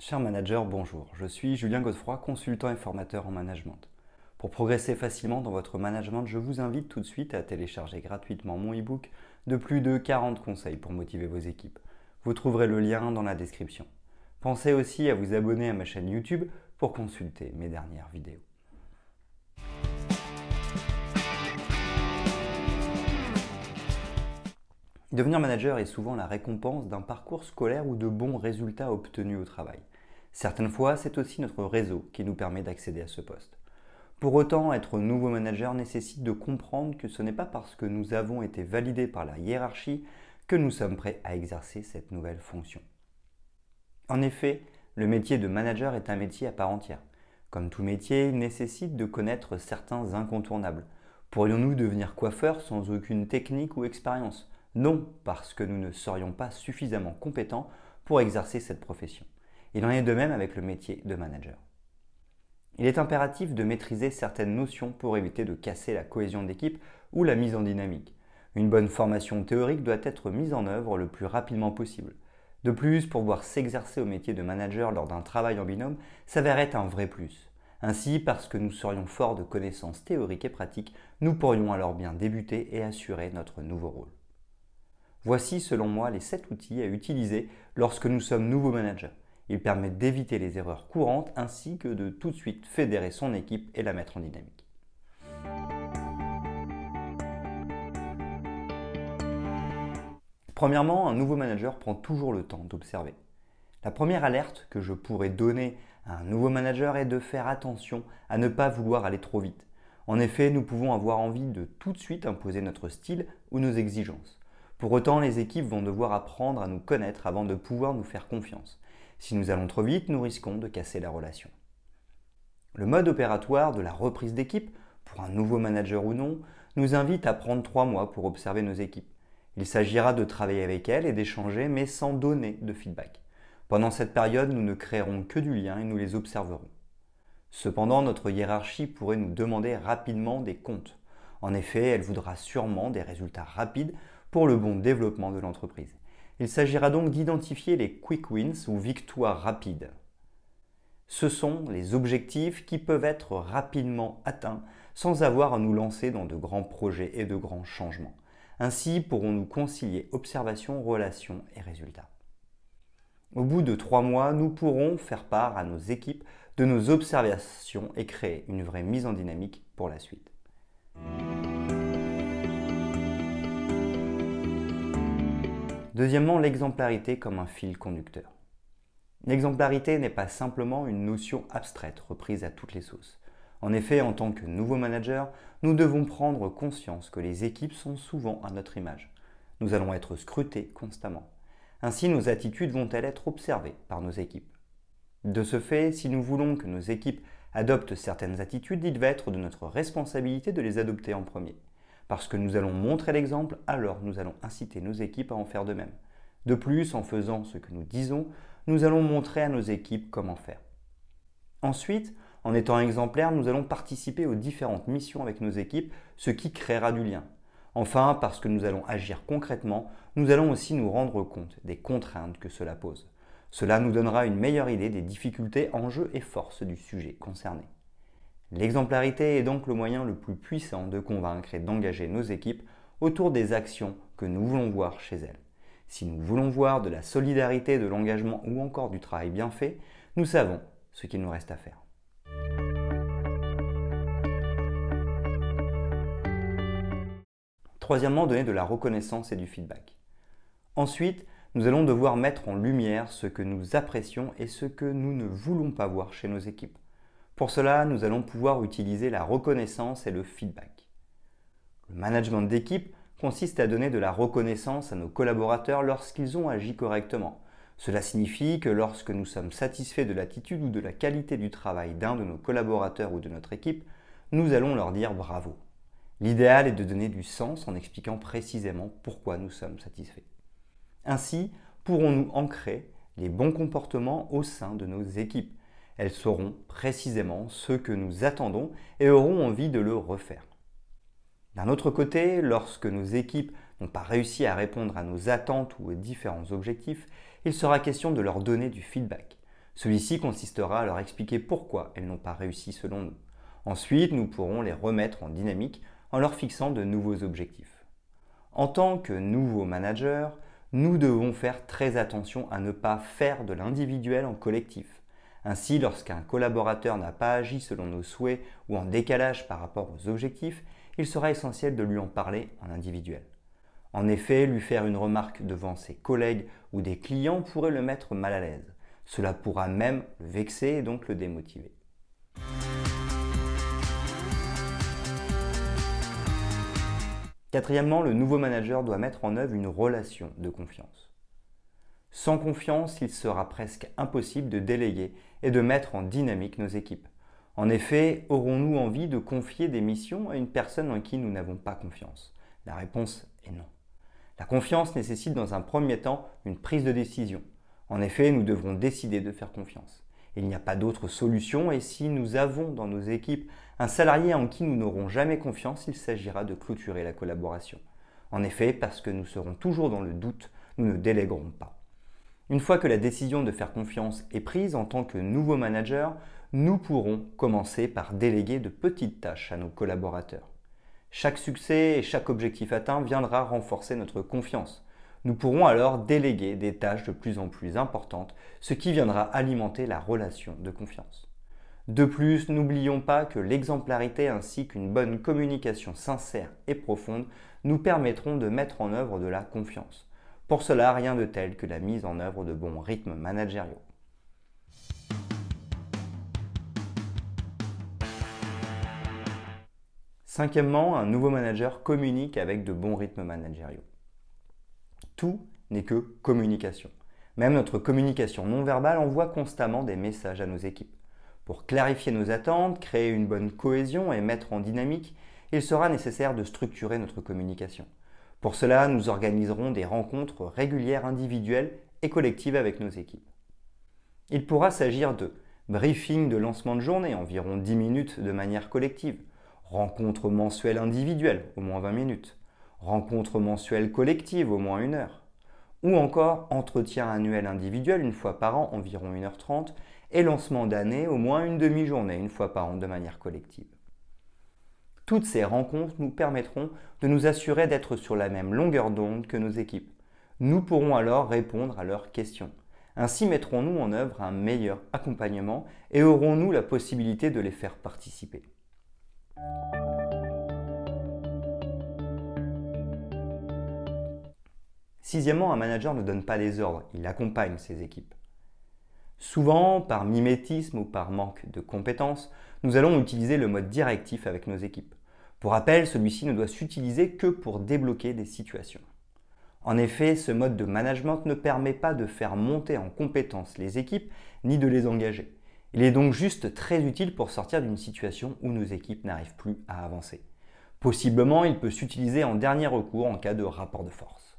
Cher manager, bonjour. Je suis Julien Godefroy, consultant et formateur en management. Pour progresser facilement dans votre management, je vous invite tout de suite à télécharger gratuitement mon e-book de plus de 40 conseils pour motiver vos équipes. Vous trouverez le lien dans la description. Pensez aussi à vous abonner à ma chaîne YouTube pour consulter mes dernières vidéos. Devenir manager est souvent la récompense d'un parcours scolaire ou de bons résultats obtenus au travail. Certaines fois, c'est aussi notre réseau qui nous permet d'accéder à ce poste. Pour autant, être nouveau manager nécessite de comprendre que ce n'est pas parce que nous avons été validés par la hiérarchie que nous sommes prêts à exercer cette nouvelle fonction. En effet, le métier de manager est un métier à part entière. Comme tout métier, il nécessite de connaître certains incontournables. Pourrions-nous devenir coiffeurs sans aucune technique ou expérience? Non parce que nous ne serions pas suffisamment compétents pour exercer cette profession. Il en est de même avec le métier de manager. Il est impératif de maîtriser certaines notions pour éviter de casser la cohésion d'équipe ou la mise en dynamique. Une bonne formation théorique doit être mise en œuvre le plus rapidement possible. De plus, pour voir s'exercer au métier de manager lors d'un travail en binôme s'avérait un vrai plus. Ainsi, parce que nous serions forts de connaissances théoriques et pratiques, nous pourrions alors bien débuter et assurer notre nouveau rôle. Voici selon moi les 7 outils à utiliser lorsque nous sommes nouveaux managers. Ils permettent d'éviter les erreurs courantes ainsi que de tout de suite fédérer son équipe et la mettre en dynamique. Premièrement, un nouveau manager prend toujours le temps d'observer. La première alerte que je pourrais donner à un nouveau manager est de faire attention à ne pas vouloir aller trop vite. En effet, nous pouvons avoir envie de tout de suite imposer notre style ou nos exigences. Pour autant, les équipes vont devoir apprendre à nous connaître avant de pouvoir nous faire confiance. Si nous allons trop vite, nous risquons de casser la relation. Le mode opératoire de la reprise d'équipe, pour un nouveau manager ou non, nous invite à prendre trois mois pour observer nos équipes. Il s'agira de travailler avec elles et d'échanger, mais sans donner de feedback. Pendant cette période, nous ne créerons que du lien et nous les observerons. Cependant, notre hiérarchie pourrait nous demander rapidement des comptes. En effet, elle voudra sûrement des résultats rapides pour le bon développement de l'entreprise. Il s'agira donc d'identifier les quick wins ou victoires rapides. Ce sont les objectifs qui peuvent être rapidement atteints sans avoir à nous lancer dans de grands projets et de grands changements. Ainsi pourrons-nous concilier observation, relation et résultats. Au bout de trois mois, nous pourrons faire part à nos équipes de nos observations et créer une vraie mise en dynamique pour la suite. Deuxièmement, l'exemplarité comme un fil conducteur. L'exemplarité n'est pas simplement une notion abstraite reprise à toutes les sauces. En effet, en tant que nouveau manager, nous devons prendre conscience que les équipes sont souvent à notre image. Nous allons être scrutés constamment. Ainsi, nos attitudes vont-elles être observées par nos équipes? De ce fait, si nous voulons que nos équipes adoptent certaines attitudes, il va être de notre responsabilité de les adopter en premier. Parce que nous allons montrer l'exemple, alors nous allons inciter nos équipes à en faire de même. De plus, en faisant ce que nous disons, nous allons montrer à nos équipes comment faire. Ensuite, en étant exemplaires, nous allons participer aux différentes missions avec nos équipes, ce qui créera du lien. Enfin, parce que nous allons agir concrètement, nous allons aussi nous rendre compte des contraintes que cela pose. Cela nous donnera une meilleure idée des difficultés, enjeux et forces du sujet concerné. L'exemplarité est donc le moyen le plus puissant de convaincre et d'engager nos équipes autour des actions que nous voulons voir chez elles. Si nous voulons voir de la solidarité, de l'engagement ou encore du travail bien fait, nous savons ce qu'il nous reste à faire. Troisièmement, donner de la reconnaissance et du feedback. Ensuite, nous allons devoir mettre en lumière ce que nous apprécions et ce que nous ne voulons pas voir chez nos équipes. Pour cela, nous allons pouvoir utiliser la reconnaissance et le feedback. Le management d'équipe consiste à donner de la reconnaissance à nos collaborateurs lorsqu'ils ont agi correctement. Cela signifie que lorsque nous sommes satisfaits de l'attitude ou de la qualité du travail d'un de nos collaborateurs ou de notre équipe, nous allons leur dire bravo. L'idéal est de donner du sens en expliquant précisément pourquoi nous sommes satisfaits. Ainsi, pourrons-nous ancrer les bons comportements au sein de nos équipes? Elles sauront précisément ce que nous attendons et auront envie de le refaire. D'un autre côté, lorsque nos équipes n'ont pas réussi à répondre à nos attentes ou aux différents objectifs, il sera question de leur donner du feedback. Celui-ci consistera à leur expliquer pourquoi elles n'ont pas réussi selon nous. Ensuite, nous pourrons les remettre en dynamique en leur fixant de nouveaux objectifs. En tant que nouveaux managers, nous devons faire très attention à ne pas faire de l'individuel en collectif. Ainsi, lorsqu'un collaborateur n'a pas agi selon nos souhaits ou en décalage par rapport aux objectifs, il sera essentiel de lui en parler en individuel. En effet, lui faire une remarque devant ses collègues ou des clients pourrait le mettre mal à l'aise. Cela pourra même le vexer et donc le démotiver. Quatrièmement, le nouveau manager doit mettre en œuvre une relation de confiance. Sans confiance, il sera presque impossible de déléguer et de mettre en dynamique nos équipes. En effet, aurons-nous envie de confier des missions à une personne en qui nous n'avons pas confiance? La réponse est non. La confiance nécessite dans un premier temps une prise de décision. En effet, nous devrons décider de faire confiance. Il n'y a pas d'autre solution et si nous avons dans nos équipes un salarié en qui nous n'aurons jamais confiance, il s'agira de clôturer la collaboration. En effet, parce que nous serons toujours dans le doute, nous ne déléguerons pas. Une fois que la décision de faire confiance est prise en tant que nouveau manager, nous pourrons commencer par déléguer de petites tâches à nos collaborateurs. Chaque succès et chaque objectif atteint viendra renforcer notre confiance. Nous pourrons alors déléguer des tâches de plus en plus importantes, ce qui viendra alimenter la relation de confiance. De plus, n'oublions pas que l'exemplarité ainsi qu'une bonne communication sincère et profonde nous permettront de mettre en œuvre de la confiance. Pour cela, rien de tel que la mise en œuvre de bons rythmes managériaux. Cinquièmement, un nouveau manager communique avec de bons rythmes managériaux. Tout n'est que communication. Même notre communication non verbale envoie constamment des messages à nos équipes. Pour clarifier nos attentes, créer une bonne cohésion et mettre en dynamique, il sera nécessaire de structurer notre communication. Pour cela, nous organiserons des rencontres régulières individuelles et collectives avec nos équipes. Il pourra s'agir de briefing de lancement de journée, environ 10 minutes de manière collective, rencontres mensuelles individuelles, au moins 20 minutes, rencontres mensuelles collectives au moins une heure, ou encore entretien annuel individuel une fois par an, environ 1h30, et lancement d'année au moins une demi-journée une fois par an de manière collective. Toutes ces rencontres nous permettront de nous assurer d'être sur la même longueur d'onde que nos équipes. Nous pourrons alors répondre à leurs questions. Ainsi mettrons-nous en œuvre un meilleur accompagnement et aurons-nous la possibilité de les faire participer. Sixièmement, un manager ne donne pas des ordres, il accompagne ses équipes. Souvent, par mimétisme ou par manque de compétences, nous allons utiliser le mode directif avec nos équipes. Pour rappel, celui-ci ne doit s'utiliser que pour débloquer des situations. En effet, ce mode de management ne permet pas de faire monter en compétence les équipes ni de les engager. Il est donc juste très utile pour sortir d'une situation où nos équipes n'arrivent plus à avancer. Possiblement, il peut s'utiliser en dernier recours en cas de rapport de force.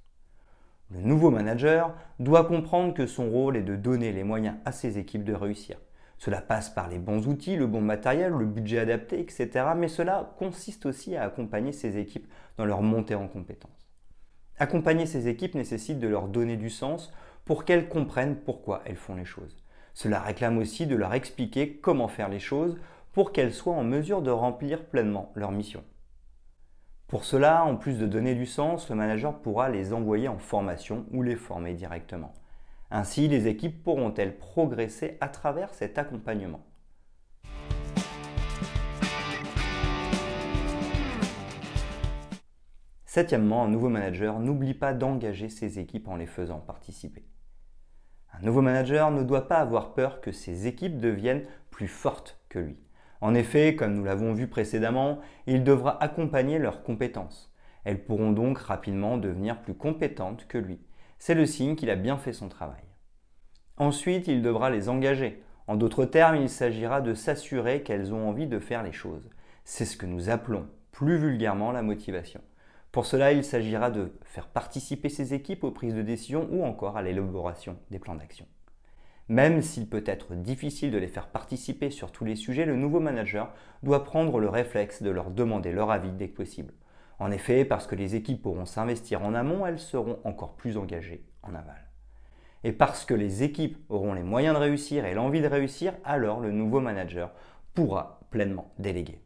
Le nouveau manager doit comprendre que son rôle est de donner les moyens à ses équipes de réussir. Cela passe par les bons outils, le bon matériel, le budget adapté, etc. Mais cela consiste aussi à accompagner ses équipes dans leur montée en compétences. Accompagner ces équipes nécessite de leur donner du sens pour qu'elles comprennent pourquoi elles font les choses. Cela réclame aussi de leur expliquer comment faire les choses pour qu'elles soient en mesure de remplir pleinement leur mission. Pour cela, en plus de donner du sens, le manager pourra les envoyer en formation ou les former directement. Ainsi, les équipes pourront-elles progresser à travers cet accompagnement? Septièmement, un nouveau manager n'oublie pas d'engager ses équipes en les faisant participer. Un nouveau manager ne doit pas avoir peur que ses équipes deviennent plus fortes que lui. En effet, comme nous l'avons vu précédemment, il devra accompagner leurs compétences. Elles pourront donc rapidement devenir plus compétentes que lui. C'est le signe qu'il a bien fait son travail. Ensuite, il devra les engager. En d'autres termes, il s'agira de s'assurer qu'elles ont envie de faire les choses. C'est ce que nous appelons plus vulgairement la motivation. Pour cela, il s'agira de faire participer ses équipes aux prises de décision ou encore à l'élaboration des plans d'action. Même s'il peut être difficile de les faire participer sur tous les sujets, le nouveau manager doit prendre le réflexe de leur demander leur avis dès que possible. En effet, parce que les équipes pourront s'investir en amont, elles seront encore plus engagées en aval. Et parce que les équipes auront les moyens de réussir et l'envie de réussir, alors le nouveau manager pourra pleinement déléguer.